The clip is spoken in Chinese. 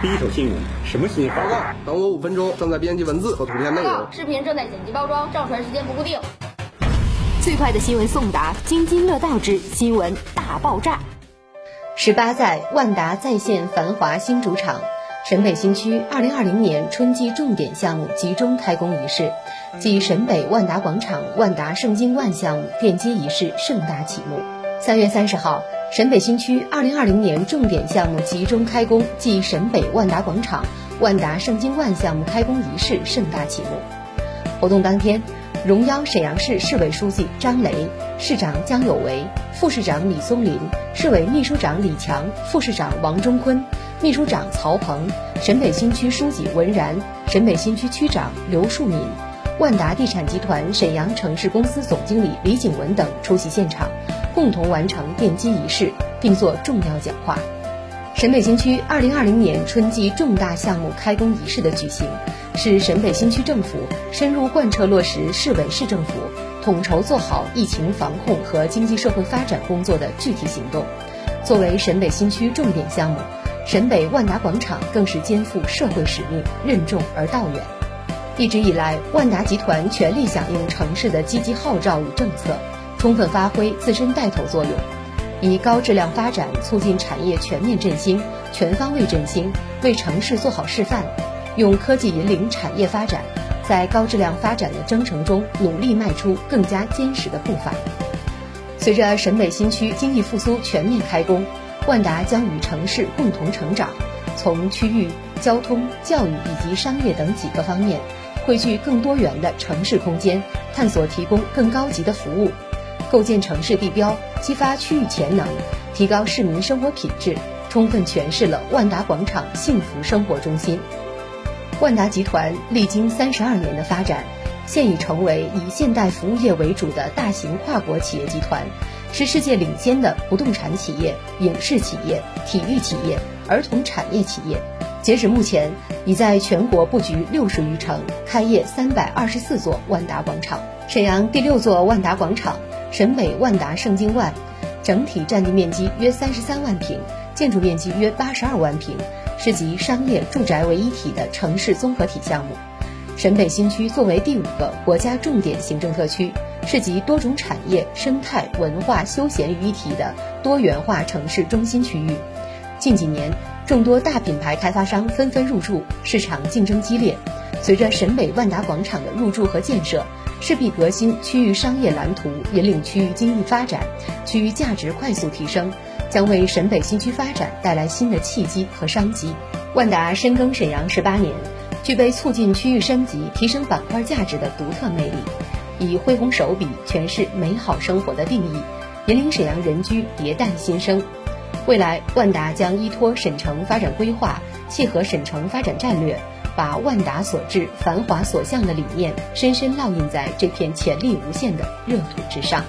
第一手新闻，什么新闻？报告，等我五分钟，正在编辑文字和图片内容。视频正在剪辑包装，上传时间不固定。最快的新闻送达，津津乐道之新闻大爆炸。十八载，万达再现繁华新主场。沈北新区二零二零年春季重点项目集中开工仪式暨沈北万达广场万达盛京万项目奠基仪式盛大启幕。三月三十号，沈北新区二零二零年重点项目集中开工暨沈北万达广场万达盛京万项目开工仪式盛大启幕。活动当天，荣邀沈阳市市委书记张雷、市长姜有为、副市长李松林、市委秘书长李强、副市长王忠坤。秘书长曹鹏、沈北新区书记文然、沈北新区区长刘树敏、万达地产集团沈阳城市公司总经理李景文等出席现场，共同完成奠基仪式，并作重要讲话。沈北新区2020年春季重大项目开工仪式的举行，是沈北新区政府深入贯彻落实市委市政府统筹做好疫情防控和经济社会发展工作的具体行动。作为沈北新区重点项目。沈北万达广场更是肩负社会使命，任重而道远。一直以来，万达集团全力响应城市的积极号召与政策，充分发挥自身带头作用，以高质量发展促进产业全面振兴、全方位振兴，为城市做好示范；用科技引领产业发展，在高质量发展的征程中努力迈出更加坚实的步伐。随着沈北新区经济复苏全面开工。万达将与城市共同成长，从区域、交通、教育以及商业等几个方面，汇聚更多元的城市空间，探索提供更高级的服务，构建城市地标，激发区域潜能，提高市民生活品质，充分诠释了万达广场幸福生活中心。万达集团历经三十二年的发展，现已成为以现代服务业为主的大型跨国企业集团。是世界领先的不动产企业、影视企业、体育企业、儿童产业企业。截止目前，已在全国布局六十余城，开业三百二十四座万达广场。沈阳第六座万达广场——沈北万达盛京万，整体占地面积约三十三万平，建筑面积约八十二万平，是集商业、住宅为一体的城市综合体项目。沈北新区作为第五个国家重点行政特区。是集多种产业、生态、文化、休闲于一体的多元化城市中心区域。近几年，众多大品牌开发商纷纷入驻，市场竞争激烈。随着沈北万达广场的入驻和建设，势必革新区域商业蓝图，引领区域经济发展，区域价值快速提升，将为沈北新区发展带来新的契机和商机。万达深耕沈阳十八年，具备促进区域升级、提升板块价值的独特魅力。以恢宏手笔诠释美好生活的定义，引领沈阳人居迭代新生。未来，万达将依托沈城发展规划，契合沈城发展战略，把万达所至、繁华所向的理念深深烙印在这片潜力无限的热土之上。